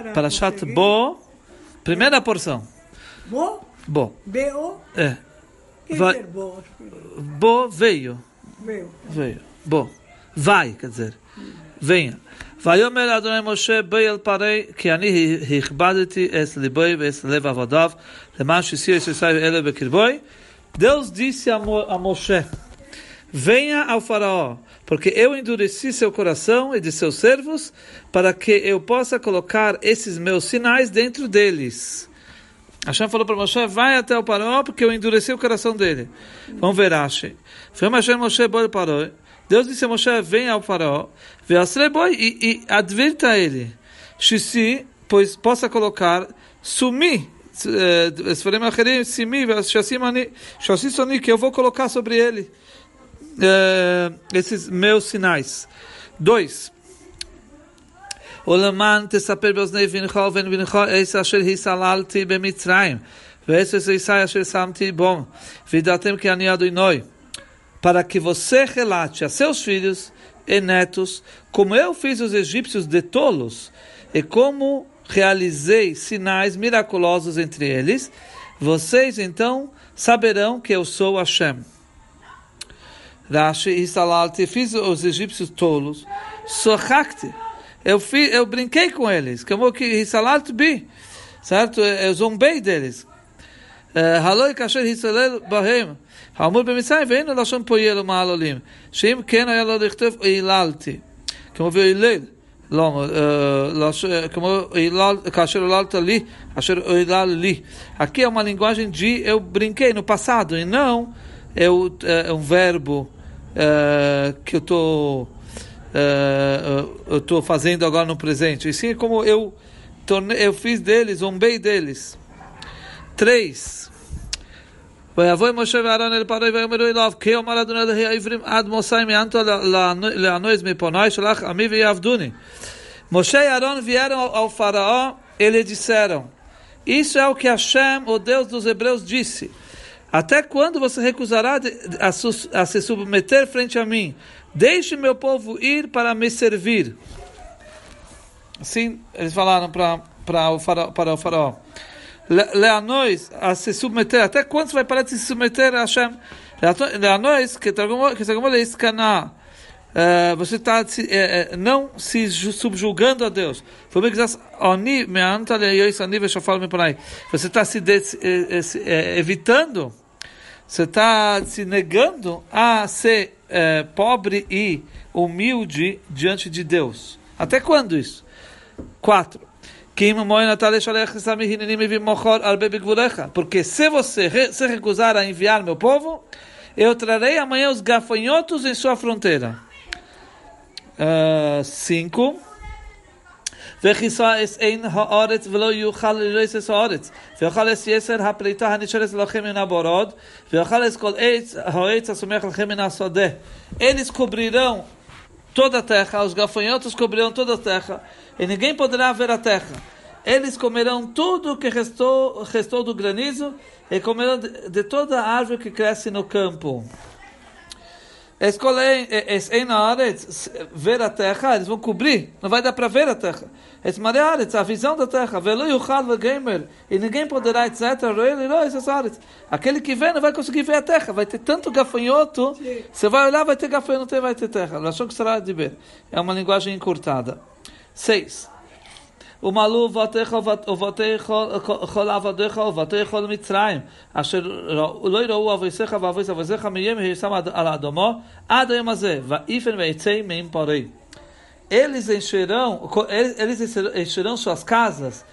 para Parashat conseguir. Bo, primeira porção. Bo? Bo. B-O? É. Que Vai- ser Bo? Bo veio. Meu. Veio. Bo. Vai, quer dizer. Venha. ויאמר אדוני משה בי אל פרי כי אני הכבדתי את ליבוי ואת לב עבדיו למען שסיר את ישראל אלה בקרבוי. Deus disse a, Mo, a Moshe, venha ao faraó, porque eu endureci seu coração e de seus servos, para que eu possa colocar esses meus sinais dentro deles. Hashem falou para Moshe, vai até o faraó, porque eu endureci o coração dele. Vamos ver, Rashi. Foi Hashem Moshe boi parou. Deus disse a Moshe, venha ao faraó, boi e, e advirta ele, Shisi, pois possa colocar, sumi, eh, que eu vou colocar sobre ele uh, esses meus sinais. 2. Olaman tesaper beosnei vinchol ven vinchol eis asher hisalalti bemitzraim. Veis es isai asher samti bom. Vidatem que ani adoinoi. Para que você relate a seus filhos e netos como eu fiz os egípcios de tolos e como realizei sinais miraculosos entre eles, vocês então saberão que eu sou Hashem. Rashi, Isalalti, fiz os egípcios tolos, Sochakti, eu, fi, eu brinquei com eles, como que Isalalti bi, certo? Eu zombei deles. Haloi kasher Hisalel bahem, האמור במצרים, ואין לו לשון פה יהיה לו מעל עולים. שאם כן היה לו לכתוב היללתי, כמו והילל, לא, כמו הילל, כאשר היללת לי, אשר הילל לי. Aqui é uma linguagem de eu brinquei no passado, e não é, o, é um verbo é, que eu estou é, eu estou fazendo agora no presente. E sim como eu, tornei, eu fiz deles, zombei deles. Três. ויבוא משה ואהרון אל פרעה ויאמרו אליו כי אמר אדוני אלוהי העברים עד מוסי מענתו לענוז מפוני שלח עמי ויעבדוני. Moshe e Aaron vieram ao, ao faraó, eles disseram, isso é o que Hashem, o Deus dos hebreus, disse. Até quando você recusará a, a se submeter frente a mim? Deixe meu povo ir para me servir. Assim, eles falaram para, o faraó, para o faraó. Leanões a se submeter. Até quando você vai parar de se submeter a Hashem? Leanões que se escanar. Você está não se subjugando a Deus. Você está se, se evitando, você está se negando a ser pobre e humilde diante de Deus. Até quando isso? Quatro. Porque se você se recusar a enviar meu povo, eu trarei amanhã os gafanhotos em sua fronteira. Uh, cinco. וכיסה אין הארץ ולא יוכל לרס את הארץ ויאכל את יסר הפליטה הנשארת לכם מן הבורוד ויאכל את כל עץ העץ הסומך לכם מן השדה eles cobrirão toda a terra, os gafanhotos cobrirão toda a terra, e ninguém poderá ver a terra. Eles comerão tudo que restou, restou do granizo, e comerão de, de toda a árvore que cresce no campo. Na ver a terra, eles vão cobrir, não vai dar para ver a terra. A visão da terra, gamer, e ninguém poderá, etc. Aquele que vê não vai conseguir ver a terra, vai ter tanto gafanhoto, você vai olhar, vai ter gafanhoto e vai ter terra. É uma linguagem encurtada. 6. ומלאו אבותיך ועבדיך ובתי כל מצרים, אשר לא יראו אבויסיך ואבויס אבויסיך מיום הישם על האדומו, עד היום הזה, ואיפן ויצא מהם פרי. Eles encherão, eles encherão suas casas,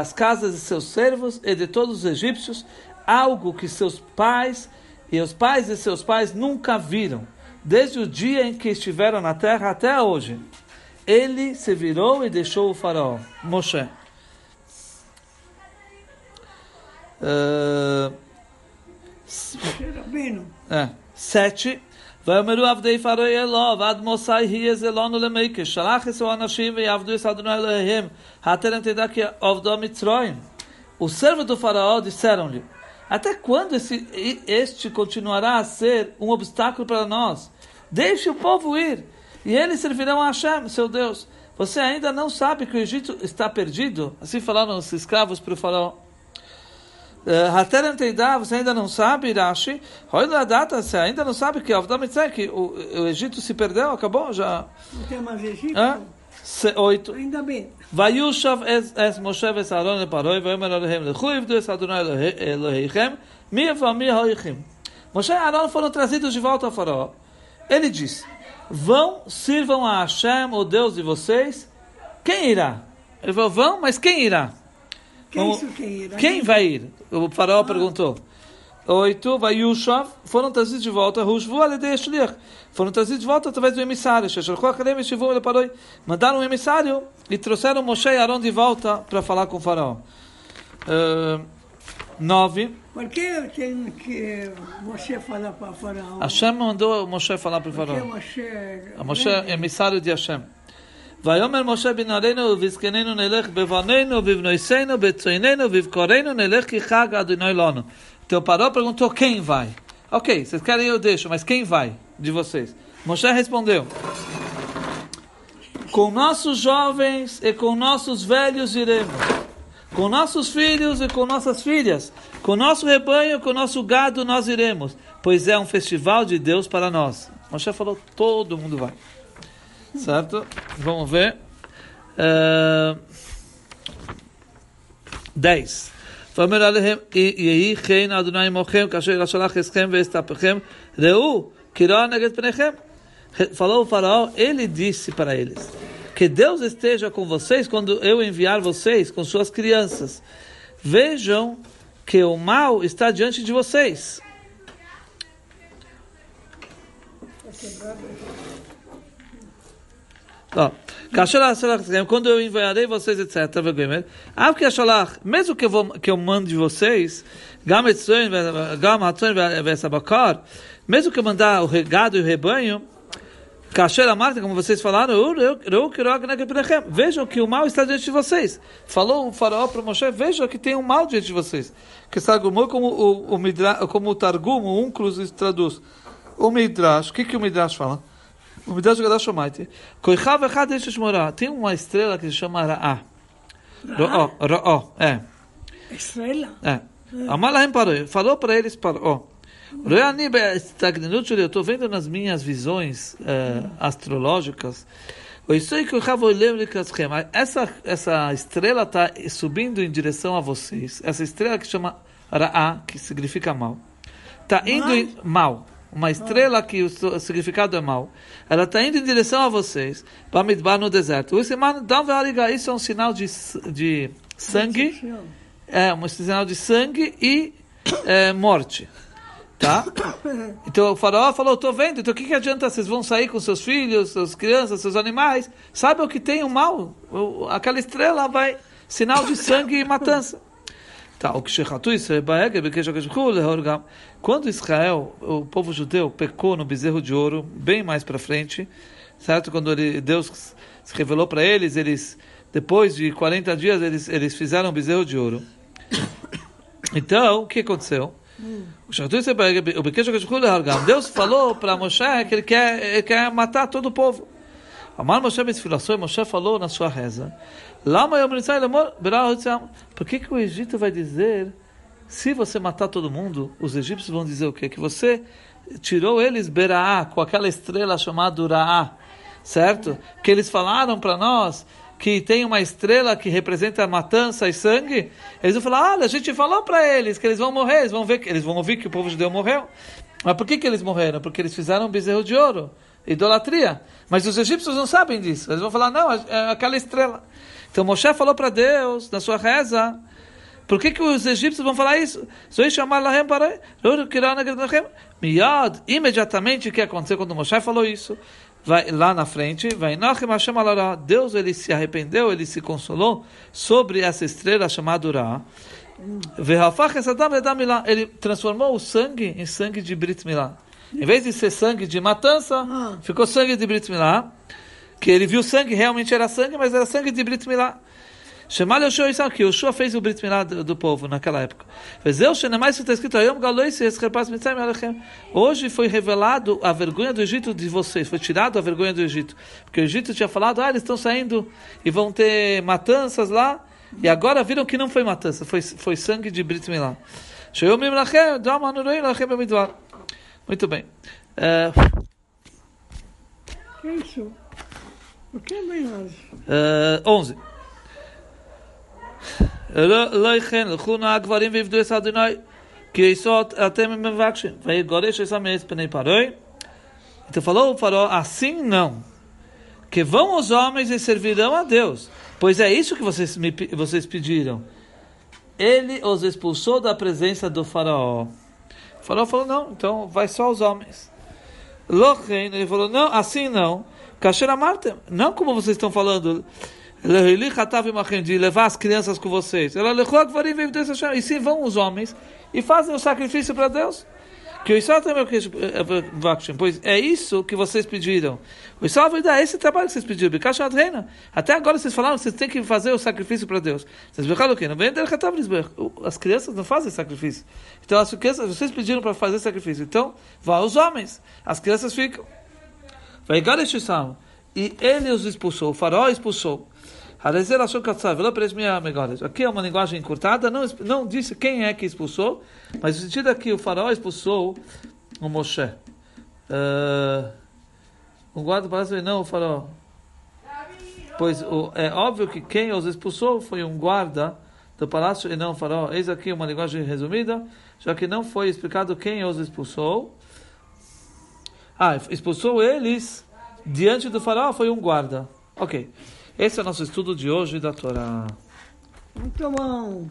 as casas de seus servos e de todos os egípcios, algo que seus pais e os pais de seus pais nunca viram, desde o dia em que estiveram na terra até hoje ele se virou e deixou o faraó, Moshe. Uh, é, sete. ויאמרו עבדי פרעה אלוה ועד מוסי יהיה זה לנו למקש שלח יסו אנשים ויעבדו את אדוני אלוהיהם הטרם תדע כי עבדו מצרים O servo do faraó disseram-lhe Até quando esse, este continuará a ser um obstáculo para nós? Deixe o povo ir e eles servirão a Hashem, seu Deus. Você ainda não sabe que o Egito está perdido? Assim falaram os escravos para o faraó. Eh, você ainda não sabe, Irashi? Olha a data, você ainda não sabe que que o, o Egito se perdeu, acabou já. Não tem mais Egito? Hã? Se, oito. Ainda bem. Moshe es Moshe e Aaron foram trazidos de volta ao faraó. Ele disse... Vão, sirvam a Hashem, o Deus de vocês. Quem irá? Ele falou, vão, mas quem irá? Quem, Vamos, quem, irá? quem vai ir? O faraó ah. perguntou. Oito, vai Yushov, foram trazidos de volta, Rushvu Aledei Shlich. Foram trazidos de volta através do emissário. Mandaram um emissário e trouxeram Moshe e Aaron de volta para falar com o faraó. Uh, 9. Por que eu tenho que eh, você falar para Faraó? Hashem mandou Moshe falar para Faraó. Moshe, Moshe é emissário de Hashem. ויאמר משה בנערינו ובזקנינו נלך בבנינו ובבנויסינו נלך כי חג אדוני לנו. Então Paró perguntou quem vai. Ok, vocês querem eu deixo, mas quem vai de vocês? Moshe respondeu: Com nossos jovens e com nossos velhos iremos. Com nossos filhos e com nossas filhas. Com nosso rebanho e com nosso gado nós iremos. Pois é um festival de Deus para nós. Moshe falou, todo mundo vai. Certo? Vamos ver. Uh, 10. ואומר עליהם, יהי כן אדוני עמכם, כאשר שלח אתכם ואסתפכם, ראו, כי רע נגד פניכם. Falou o faraó, ele disse para eles, que Deus esteja com vocês quando eu enviar vocês com suas crianças. Vejam que o mal está diante de vocês. Quando eu enviarei vocês, etc. Ah, mesmo que eu, vou, que eu mande vocês, mesmo que eu mandar o regado e o rebanho, Cachoeira marta como vocês falaram, vejam que o mal está diante de vocês. Falou o faraó para Moshe, vejam que tem um mal diante de vocês. Que está como o, o, Midra, como o Targum, o Uncruz traduz. O Midrash, o que, que o Midrash fala? O Midrash Gadá Shomaiti. Tem uma estrela que se chama Ra'á. Ra'a? Ra'ó, é. Estrela? É. Amalahem parou. Falou para eles, parou. Sheli. Eu estou vendo nas minhas visões eh, astrológicas. Essa, essa estrela está subindo em direção a vocês. Essa estrela que chama Ra'a, que significa mal. Está indo em mal. Uma estrela que o significado é mal. Ela está indo em direção a vocês. Para no deserto. Isso é um sinal de, de sangue. É, um sinal de sangue e é, morte. Tá? Então o faraó falou, estou vendo, então o que, que adianta? Vocês vão sair com seus filhos, suas crianças, seus animais. Sabe o que tem o mal? Aquela estrela vai, sinal de sangue e matança. Tá, o Baruch Hu, Lehorgam. Quando Israel, o povo judeu, pecou no bezerro de ouro, bem mais para frente, certo? Quando ele, Deus se revelou para eles, eles, depois de 40 dias, eles, eles fizeram o bezerro de ouro. Então, o que aconteceu? O. Deus falou para Moshe que ele quer, ele quer matar todo o povo. Amar Moshe Betfilaçoi, Moshe falou na sua reza. Por que, que o Egito vai dizer, se você matar todo mundo, os egípcios vão dizer o quê? Que você tirou eles Beraá, com aquela estrela chamada Uraá, certo? Que eles falaram para nós que tem uma estrela que representa matança e sangue. Eles vão falar, olha, a gente falou para eles que eles vão morrer, eles vão ver eles vão ouvir que o povo judeu morreu. Mas por que, que eles morreram? Porque eles fizeram um bezerro de ouro, idolatria. Mas os egípcios não sabem disso. Eles vão falar, não, é aquela estrela. Então Moshe falou para Deus, na sua reza, por que, que os egípcios vão falar isso? Miad, imediatamente o que aconteceu quando Moshe falou isso? Vai lá na frente, vai Hashem alará. Deus ele se arrependeu, ele se consolou sobre essa estrela chamada Urá. Ele transformou o sangue em sangue de Brit Milá. Em vez de ser sangue de matança, Ah. ficou sangue de Brit Milá. Que ele viu sangue, realmente era sangue, mas era sangue de Brit Milá. Shemal Yoshua Yisrael, que Yoshua fez o Brit Milá do, do povo naquela época. Vezeu isso está escrito, Ayom Galoi se escarpas Mitzrayim Alechem. Hoje foi revelado a vergonha do Egito de vocês, foi tirado a vergonha do Egito. Porque o Egito tinha falado, ah, eles estão saindo e vão ter matanças lá, e agora viram que não foi matança, foi, foi sangue de Brit Milá. Muito bem. Uh, que isso? O que é mais? Uh, 11. לא יכן, לכו נא הגברים ועבדו את אדוני, כי יסוד אתם מבקשים, ויגורש את המאץ פני פרוי. Então falou o farol, assim não. Que vão os homens e servirão a Deus. Pois é isso que vocês, me, vocês pediram. Ele os expulsou da presença do faraó. O faraó falou, não, então vai só os homens. Lochen, ele falou, não, assim não. Kasher Amartem, não como vocês estão falando de levar as crianças com vocês. E sim vão os homens e fazem o sacrifício para Deus. Que o Israel também pois é isso que vocês pediram. O Israel vai dar esse trabalho que vocês pediram. Até agora vocês falaram que vocês têm que fazer o sacrifício para Deus. Vocês o quê? As crianças não fazem sacrifício. Então as crianças, vocês pediram para fazer sacrifício. Então, vá os homens. As crianças ficam. Vai E ele os expulsou. O faraó expulsou. Aqui é uma linguagem encurtada, não, não disse quem é que expulsou, mas o sentido é que o faraó expulsou o Moshe. Uh, o guarda parece não o faraó. Pois o, é óbvio que quem os expulsou foi um guarda do palácio e não o faraó. Eis aqui uma linguagem resumida, já que não foi explicado quem os expulsou. Ah, expulsou eles diante do faraó foi um guarda. Ok. Esse é o nosso estudo de hoje da Torá. Muito bom.